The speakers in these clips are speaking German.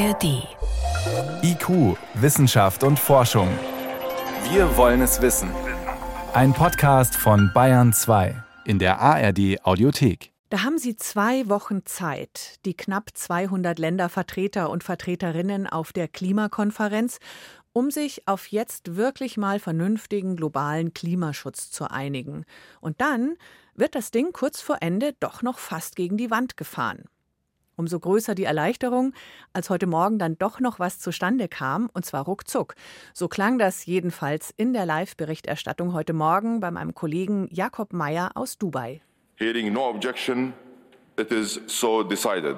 ARD. IQ, Wissenschaft und Forschung. Wir wollen es wissen. Ein Podcast von Bayern 2 in der ARD Audiothek. Da haben Sie zwei Wochen Zeit, die knapp 200 Ländervertreter und Vertreterinnen auf der Klimakonferenz, um sich auf jetzt wirklich mal vernünftigen globalen Klimaschutz zu einigen. Und dann wird das Ding kurz vor Ende doch noch fast gegen die Wand gefahren. Umso größer die Erleichterung, als heute Morgen dann doch noch was zustande kam, und zwar ruckzuck. So klang das jedenfalls in der Live-Berichterstattung heute Morgen bei meinem Kollegen Jakob Meyer aus Dubai. Hearing no objection, it is so decided.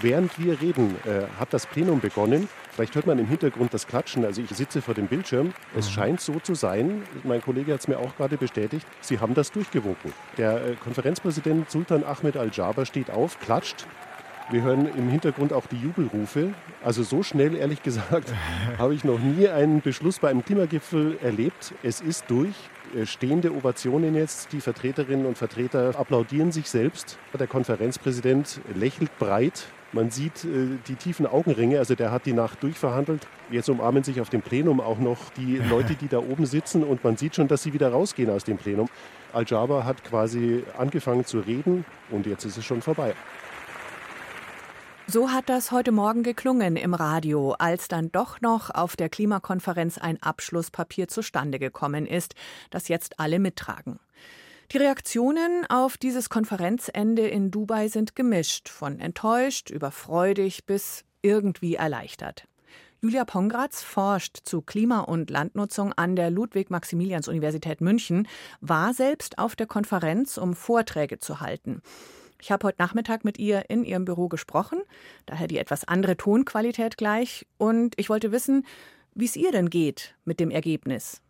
Während wir reden, äh, hat das Plenum begonnen. Vielleicht hört man im Hintergrund das Klatschen. Also ich sitze vor dem Bildschirm. Es mhm. scheint so zu sein, mein Kollege hat es mir auch gerade bestätigt, Sie haben das durchgewunken. Der äh, Konferenzpräsident Sultan Ahmed Al-Jaber steht auf, klatscht. Wir hören im Hintergrund auch die Jubelrufe. Also so schnell, ehrlich gesagt, habe ich noch nie einen Beschluss bei einem Klimagipfel erlebt. Es ist durch. Äh, stehende Ovationen jetzt. Die Vertreterinnen und Vertreter applaudieren sich selbst. Der Konferenzpräsident lächelt breit man sieht äh, die tiefen Augenringe, also der hat die Nacht durchverhandelt. Jetzt umarmen sich auf dem Plenum auch noch die Leute, die da oben sitzen und man sieht schon, dass sie wieder rausgehen aus dem Plenum. Al-Jaber hat quasi angefangen zu reden und jetzt ist es schon vorbei. So hat das heute Morgen geklungen im Radio, als dann doch noch auf der Klimakonferenz ein Abschlusspapier zustande gekommen ist, das jetzt alle mittragen. Die Reaktionen auf dieses Konferenzende in Dubai sind gemischt, von enttäuscht über freudig bis irgendwie erleichtert. Julia Pongratz forscht zu Klima- und Landnutzung an der Ludwig-Maximilians-Universität München, war selbst auf der Konferenz, um Vorträge zu halten. Ich habe heute Nachmittag mit ihr in ihrem Büro gesprochen, daher die etwas andere Tonqualität gleich, und ich wollte wissen, wie es ihr denn geht mit dem Ergebnis.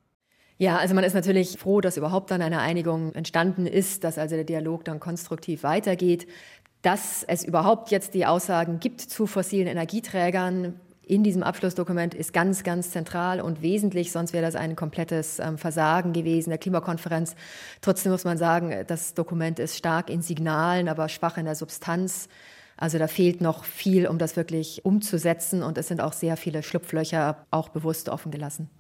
Ja, also man ist natürlich froh, dass überhaupt dann eine Einigung entstanden ist, dass also der Dialog dann konstruktiv weitergeht, dass es überhaupt jetzt die Aussagen gibt zu fossilen Energieträgern. In diesem Abschlussdokument ist ganz, ganz zentral und wesentlich, sonst wäre das ein komplettes ähm, Versagen gewesen der Klimakonferenz. Trotzdem muss man sagen, das Dokument ist stark in Signalen, aber schwach in der Substanz. Also da fehlt noch viel, um das wirklich umzusetzen und es sind auch sehr viele Schlupflöcher auch bewusst offen gelassen.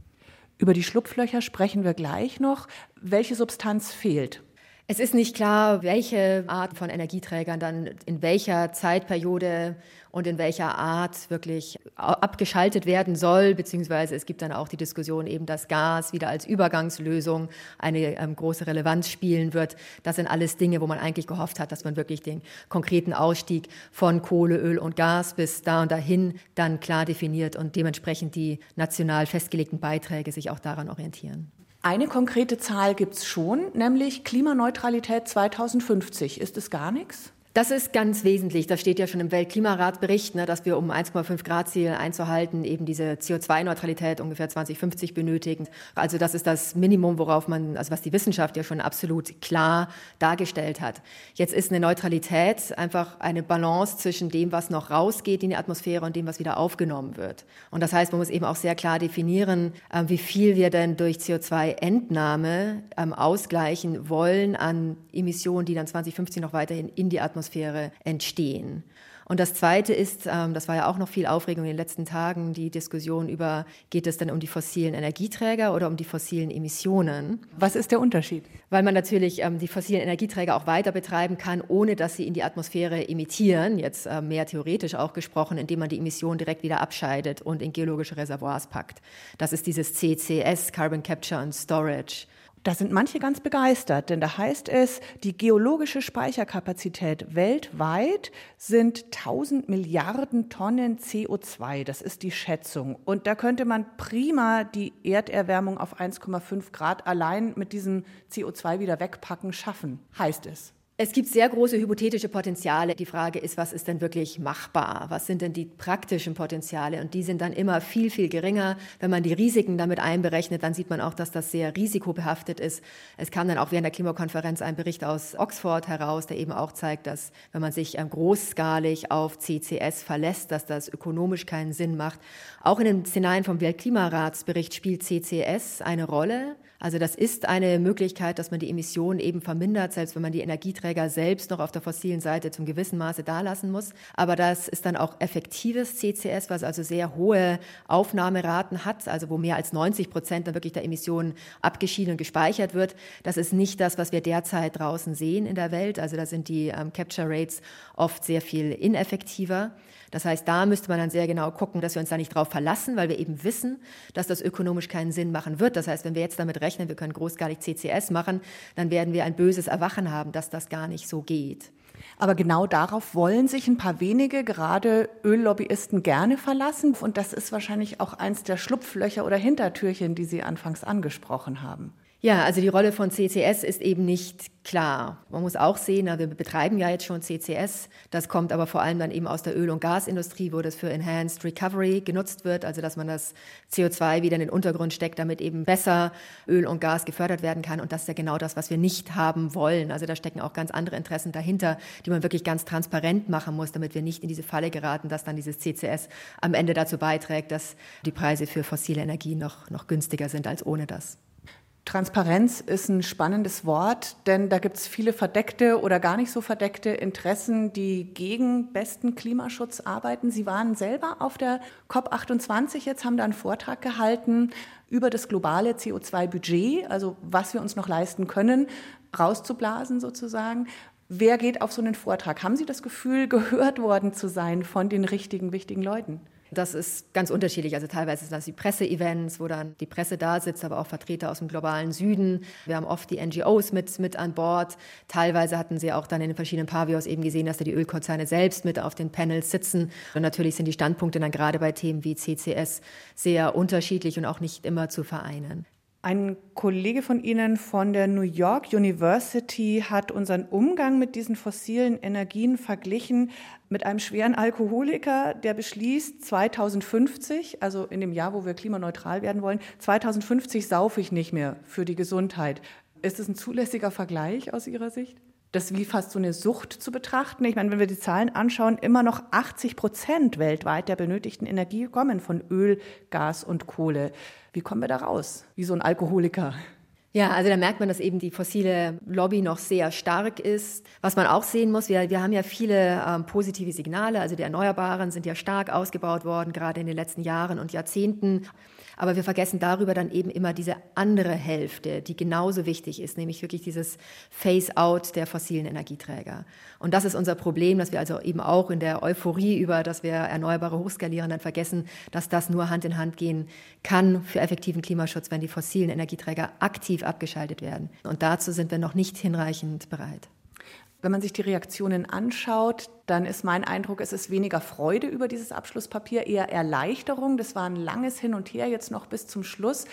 Über die Schlupflöcher sprechen wir gleich noch. Welche Substanz fehlt? Es ist nicht klar, welche Art von Energieträgern dann in welcher Zeitperiode und in welcher Art wirklich abgeschaltet werden soll, beziehungsweise es gibt dann auch die Diskussion eben, dass Gas wieder als Übergangslösung eine ähm, große Relevanz spielen wird. Das sind alles Dinge, wo man eigentlich gehofft hat, dass man wirklich den konkreten Ausstieg von Kohle, Öl und Gas bis da und dahin dann klar definiert und dementsprechend die national festgelegten Beiträge sich auch daran orientieren. Eine konkrete Zahl gibt es schon, nämlich Klimaneutralität 2050. Ist es gar nichts? Das ist ganz wesentlich. Das steht ja schon im Weltklimaratbericht, ne, dass wir, um 1,5 Grad Ziel einzuhalten, eben diese CO2-Neutralität ungefähr 2050 benötigen. Also das ist das Minimum, worauf man, also was die Wissenschaft ja schon absolut klar dargestellt hat. Jetzt ist eine Neutralität einfach eine Balance zwischen dem, was noch rausgeht in die Atmosphäre und dem, was wieder aufgenommen wird. Und das heißt, man muss eben auch sehr klar definieren, äh, wie viel wir denn durch CO2-Entnahme ähm, ausgleichen wollen an Emissionen, die dann 2050 noch weiterhin in die Atmosphäre Atmosphäre entstehen. Und das Zweite ist, ähm, das war ja auch noch viel Aufregung in den letzten Tagen, die Diskussion über, geht es denn um die fossilen Energieträger oder um die fossilen Emissionen? Was ist der Unterschied? Weil man natürlich ähm, die fossilen Energieträger auch weiter betreiben kann, ohne dass sie in die Atmosphäre emittieren, jetzt äh, mehr theoretisch auch gesprochen, indem man die Emissionen direkt wieder abscheidet und in geologische Reservoirs packt. Das ist dieses CCS, Carbon Capture and Storage. Da sind manche ganz begeistert, denn da heißt es, die geologische Speicherkapazität weltweit sind 1000 Milliarden Tonnen CO2. Das ist die Schätzung. Und da könnte man prima die Erderwärmung auf 1,5 Grad allein mit diesem CO2 wieder wegpacken schaffen, heißt es. Es gibt sehr große hypothetische Potenziale. Die Frage ist, was ist denn wirklich machbar? Was sind denn die praktischen Potenziale? Und die sind dann immer viel, viel geringer. Wenn man die Risiken damit einberechnet, dann sieht man auch, dass das sehr risikobehaftet ist. Es kam dann auch während der Klimakonferenz ein Bericht aus Oxford heraus, der eben auch zeigt, dass wenn man sich ähm, großskalig auf CCS verlässt, dass das ökonomisch keinen Sinn macht. Auch in den Szenarien vom Weltklimaratsbericht spielt CCS eine Rolle. Also das ist eine Möglichkeit, dass man die Emissionen eben vermindert, selbst wenn man die Energieträger Energieträger selbst noch auf der fossilen Seite zum gewissen Maße dalassen muss. Aber das ist dann auch effektives CCS, was also sehr hohe Aufnahmeraten hat, also wo mehr als 90 Prozent dann wirklich der Emissionen abgeschieden und gespeichert wird. Das ist nicht das, was wir derzeit draußen sehen in der Welt. Also da sind die ähm, Capture Rates oft sehr viel ineffektiver. Das heißt, da müsste man dann sehr genau gucken, dass wir uns da nicht drauf verlassen, weil wir eben wissen, dass das ökonomisch keinen Sinn machen wird. Das heißt, wenn wir jetzt damit rechnen, wir können großskalig CCS machen, dann werden wir ein böses Erwachen haben, dass das gar nicht so geht. Aber genau darauf wollen sich ein paar wenige, gerade Öllobbyisten, gerne verlassen. Und das ist wahrscheinlich auch eins der Schlupflöcher oder Hintertürchen, die Sie anfangs angesprochen haben. Ja, also die Rolle von CCS ist eben nicht klar. Man muss auch sehen, wir betreiben ja jetzt schon CCS. Das kommt aber vor allem dann eben aus der Öl- und Gasindustrie, wo das für Enhanced Recovery genutzt wird, also dass man das CO2 wieder in den Untergrund steckt, damit eben besser Öl und Gas gefördert werden kann. Und das ist ja genau das, was wir nicht haben wollen. Also da stecken auch ganz andere Interessen dahinter, die man wirklich ganz transparent machen muss, damit wir nicht in diese Falle geraten, dass dann dieses CCS am Ende dazu beiträgt, dass die Preise für fossile Energie noch, noch günstiger sind als ohne das. Transparenz ist ein spannendes Wort, denn da gibt es viele verdeckte oder gar nicht so verdeckte Interessen, die gegen besten Klimaschutz arbeiten. Sie waren selber auf der COP28 jetzt, haben da einen Vortrag gehalten über das globale CO2-Budget, also was wir uns noch leisten können, rauszublasen sozusagen. Wer geht auf so einen Vortrag? Haben Sie das Gefühl, gehört worden zu sein von den richtigen, wichtigen Leuten? Das ist ganz unterschiedlich. Also teilweise sind das die Presseevents, wo dann die Presse da sitzt, aber auch Vertreter aus dem globalen Süden. Wir haben oft die NGOs mit, mit an Bord. Teilweise hatten sie auch dann in den verschiedenen Pavios eben gesehen, dass da die Ölkonzerne selbst mit auf den Panels sitzen. Und natürlich sind die Standpunkte dann gerade bei Themen wie CCS sehr unterschiedlich und auch nicht immer zu vereinen. Ein Kollege von Ihnen von der New York University hat unseren Umgang mit diesen fossilen Energien verglichen mit einem schweren Alkoholiker, der beschließt, 2050, also in dem Jahr, wo wir klimaneutral werden wollen, 2050 saufe ich nicht mehr für die Gesundheit. Ist das ein zulässiger Vergleich aus Ihrer Sicht? Das wie fast so eine Sucht zu betrachten. Ich meine, wenn wir die Zahlen anschauen, immer noch 80 Prozent weltweit der benötigten Energie kommen von Öl, Gas und Kohle. Wie kommen wir da raus? Wie so ein Alkoholiker? Ja, also da merkt man, dass eben die fossile Lobby noch sehr stark ist. Was man auch sehen muss, wir, wir haben ja viele ähm, positive Signale. Also die Erneuerbaren sind ja stark ausgebaut worden, gerade in den letzten Jahren und Jahrzehnten. Aber wir vergessen darüber dann eben immer diese andere Hälfte, die genauso wichtig ist, nämlich wirklich dieses Phase-out der fossilen Energieträger. Und das ist unser Problem, dass wir also eben auch in der Euphorie über, dass wir Erneuerbare hochskalieren, dann vergessen, dass das nur Hand in Hand gehen kann für effektiven Klimaschutz, wenn die fossilen Energieträger aktiv abgeschaltet werden. Und dazu sind wir noch nicht hinreichend bereit. Wenn man sich die Reaktionen anschaut, dann ist mein Eindruck, es ist weniger Freude über dieses Abschlusspapier, eher Erleichterung. Das war ein langes Hin und Her jetzt noch bis zum Schluss.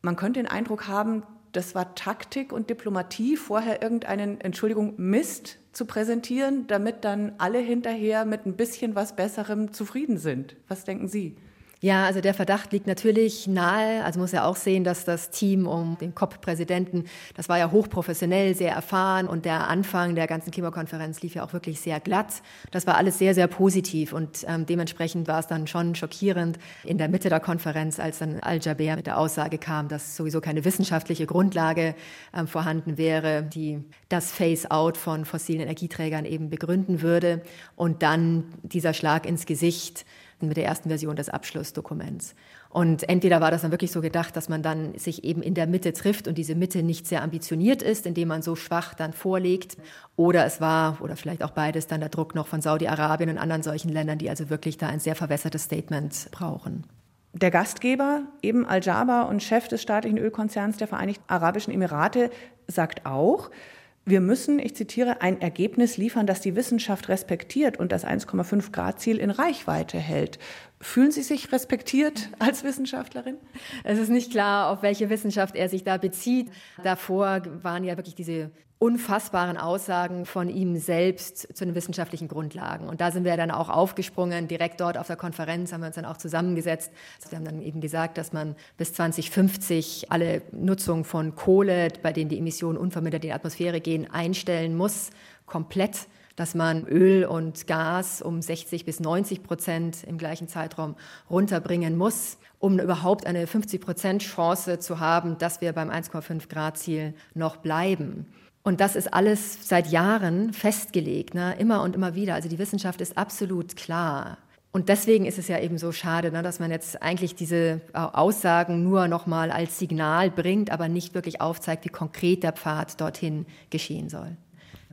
Man könnte den Eindruck haben, das war Taktik und Diplomatie, vorher irgendeinen, Entschuldigung, Mist zu präsentieren, damit dann alle hinterher mit ein bisschen was Besserem zufrieden sind. Was denken Sie? Ja, also der Verdacht liegt natürlich nahe. Also muss ja auch sehen, dass das Team um den COP-Präsidenten, das war ja hochprofessionell, sehr erfahren und der Anfang der ganzen Klimakonferenz lief ja auch wirklich sehr glatt. Das war alles sehr, sehr positiv und ähm, dementsprechend war es dann schon schockierend in der Mitte der Konferenz, als dann Al-Jaber mit der Aussage kam, dass sowieso keine wissenschaftliche Grundlage ähm, vorhanden wäre, die das Phase-out von fossilen Energieträgern eben begründen würde und dann dieser Schlag ins Gesicht mit der ersten Version des Abschlussdokuments. Und entweder war das dann wirklich so gedacht, dass man dann sich eben in der Mitte trifft und diese Mitte nicht sehr ambitioniert ist, indem man so schwach dann vorlegt, oder es war, oder vielleicht auch beides, dann der Druck noch von Saudi-Arabien und anderen solchen Ländern, die also wirklich da ein sehr verwässertes Statement brauchen. Der Gastgeber, eben Al-Jaber und Chef des staatlichen Ölkonzerns der Vereinigten Arabischen Emirate, sagt auch, wir müssen, ich zitiere, ein Ergebnis liefern, das die Wissenschaft respektiert und das 1,5 Grad Ziel in Reichweite hält. Fühlen Sie sich respektiert als Wissenschaftlerin? Es ist nicht klar, auf welche Wissenschaft er sich da bezieht. Davor waren ja wirklich diese unfassbaren Aussagen von ihm selbst zu den wissenschaftlichen Grundlagen. Und da sind wir dann auch aufgesprungen. Direkt dort auf der Konferenz haben wir uns dann auch zusammengesetzt. Also wir haben dann eben gesagt, dass man bis 2050 alle Nutzung von Kohle, bei denen die Emissionen unvermindert in die Atmosphäre gehen, einstellen muss, komplett dass man Öl und Gas um 60 bis 90 Prozent im gleichen Zeitraum runterbringen muss, um überhaupt eine 50 Prozent Chance zu haben, dass wir beim 1,5 Grad Ziel noch bleiben. Und das ist alles seit Jahren festgelegt, ne? immer und immer wieder. Also die Wissenschaft ist absolut klar. Und deswegen ist es ja eben so schade, ne, dass man jetzt eigentlich diese äh, Aussagen nur noch mal als Signal bringt, aber nicht wirklich aufzeigt, wie konkret der Pfad dorthin geschehen soll.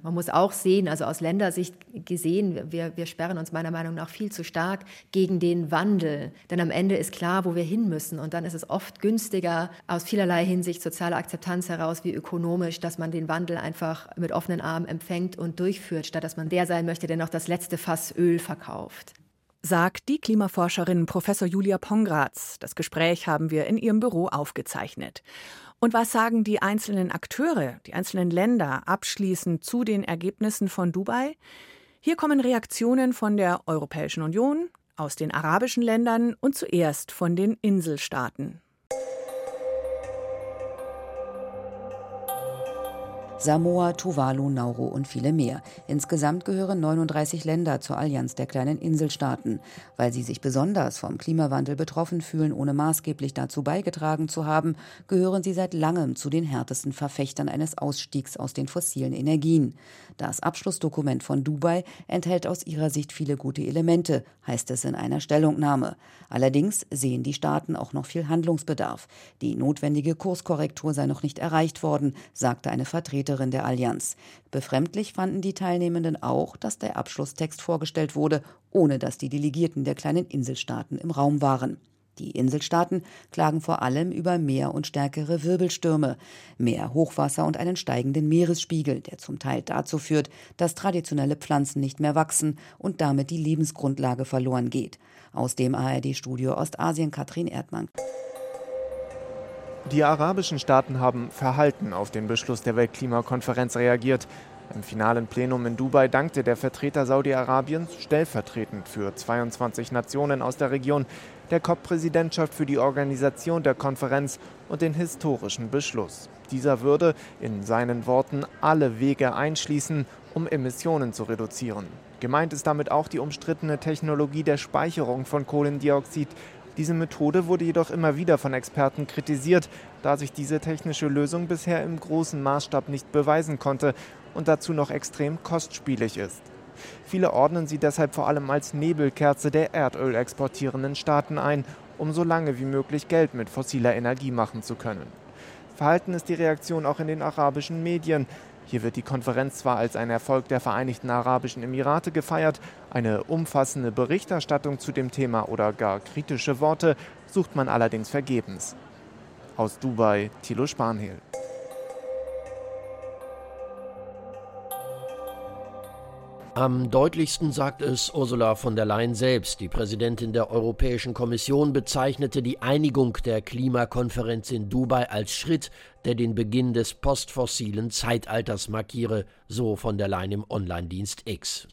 Man muss auch sehen, also aus Ländersicht gesehen, wir, wir sperren uns meiner Meinung nach viel zu stark gegen den Wandel. Denn am Ende ist klar, wo wir hin müssen. Und dann ist es oft günstiger, aus vielerlei Hinsicht soziale Akzeptanz heraus wie ökonomisch, dass man den Wandel einfach mit offenen Armen empfängt und durchführt, statt dass man der sein möchte, der noch das letzte Fass Öl verkauft sagt die Klimaforscherin Professor Julia Pongratz. Das Gespräch haben wir in ihrem Büro aufgezeichnet. Und was sagen die einzelnen Akteure, die einzelnen Länder abschließend zu den Ergebnissen von Dubai? Hier kommen Reaktionen von der Europäischen Union, aus den arabischen Ländern und zuerst von den Inselstaaten. Samoa, Tuvalu, Nauru und viele mehr. Insgesamt gehören 39 Länder zur Allianz der kleinen Inselstaaten. Weil sie sich besonders vom Klimawandel betroffen fühlen, ohne maßgeblich dazu beigetragen zu haben, gehören sie seit langem zu den härtesten Verfechtern eines Ausstiegs aus den fossilen Energien. Das Abschlussdokument von Dubai enthält aus ihrer Sicht viele gute Elemente, heißt es in einer Stellungnahme. Allerdings sehen die Staaten auch noch viel Handlungsbedarf. Die notwendige Kurskorrektur sei noch nicht erreicht worden, sagte eine Vertreterin Vertreterin der Allianz. Befremdlich fanden die Teilnehmenden auch, dass der Abschlusstext vorgestellt wurde, ohne dass die Delegierten der kleinen Inselstaaten im Raum waren. Die Inselstaaten klagen vor allem über mehr und stärkere Wirbelstürme, mehr Hochwasser und einen steigenden Meeresspiegel, der zum Teil dazu führt, dass traditionelle Pflanzen nicht mehr wachsen und damit die Lebensgrundlage verloren geht. Aus dem ARD-Studio Ostasien Katrin Erdmann. Die arabischen Staaten haben verhalten auf den Beschluss der Weltklimakonferenz reagiert. Im finalen Plenum in Dubai dankte der Vertreter Saudi-Arabiens stellvertretend für 22 Nationen aus der Region der COP-Präsidentschaft für die Organisation der Konferenz und den historischen Beschluss. Dieser würde in seinen Worten alle Wege einschließen, um Emissionen zu reduzieren. Gemeint ist damit auch die umstrittene Technologie der Speicherung von Kohlendioxid, diese Methode wurde jedoch immer wieder von Experten kritisiert, da sich diese technische Lösung bisher im großen Maßstab nicht beweisen konnte und dazu noch extrem kostspielig ist. Viele ordnen sie deshalb vor allem als Nebelkerze der Erdöl exportierenden Staaten ein, um so lange wie möglich Geld mit fossiler Energie machen zu können. Verhalten ist die Reaktion auch in den arabischen Medien. Hier wird die Konferenz zwar als ein Erfolg der Vereinigten Arabischen Emirate gefeiert, eine umfassende Berichterstattung zu dem Thema oder gar kritische Worte sucht man allerdings vergebens. Aus Dubai, Thilo Spanhehl. Am deutlichsten sagt es Ursula von der Leyen selbst. Die Präsidentin der Europäischen Kommission bezeichnete die Einigung der Klimakonferenz in Dubai als Schritt der den Beginn des postfossilen Zeitalters markiere, so von der Leyen im Online-Dienst X.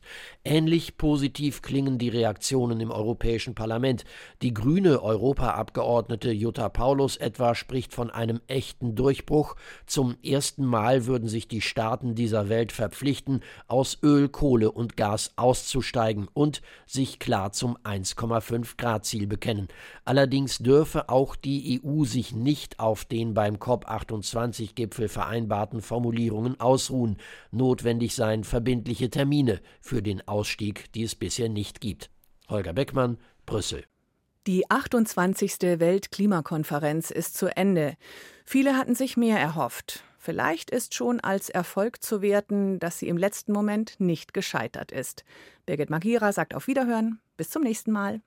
Ähnlich positiv klingen die Reaktionen im Europäischen Parlament. Die grüne Europaabgeordnete Jutta Paulus etwa spricht von einem echten Durchbruch. Zum ersten Mal würden sich die Staaten dieser Welt verpflichten, aus Öl, Kohle und Gas auszusteigen und sich klar zum 1,5 Grad Ziel bekennen. Allerdings dürfe auch die EU sich nicht auf den beim COP28 G20-Gipfel vereinbarten Formulierungen ausruhen. Notwendig seien verbindliche Termine für den Ausstieg, die es bisher nicht gibt. Holger Beckmann, Brüssel. Die 28. Weltklimakonferenz ist zu Ende. Viele hatten sich mehr erhofft. Vielleicht ist schon als Erfolg zu werten, dass sie im letzten Moment nicht gescheitert ist. Birgit Magira sagt auf Wiederhören. Bis zum nächsten Mal.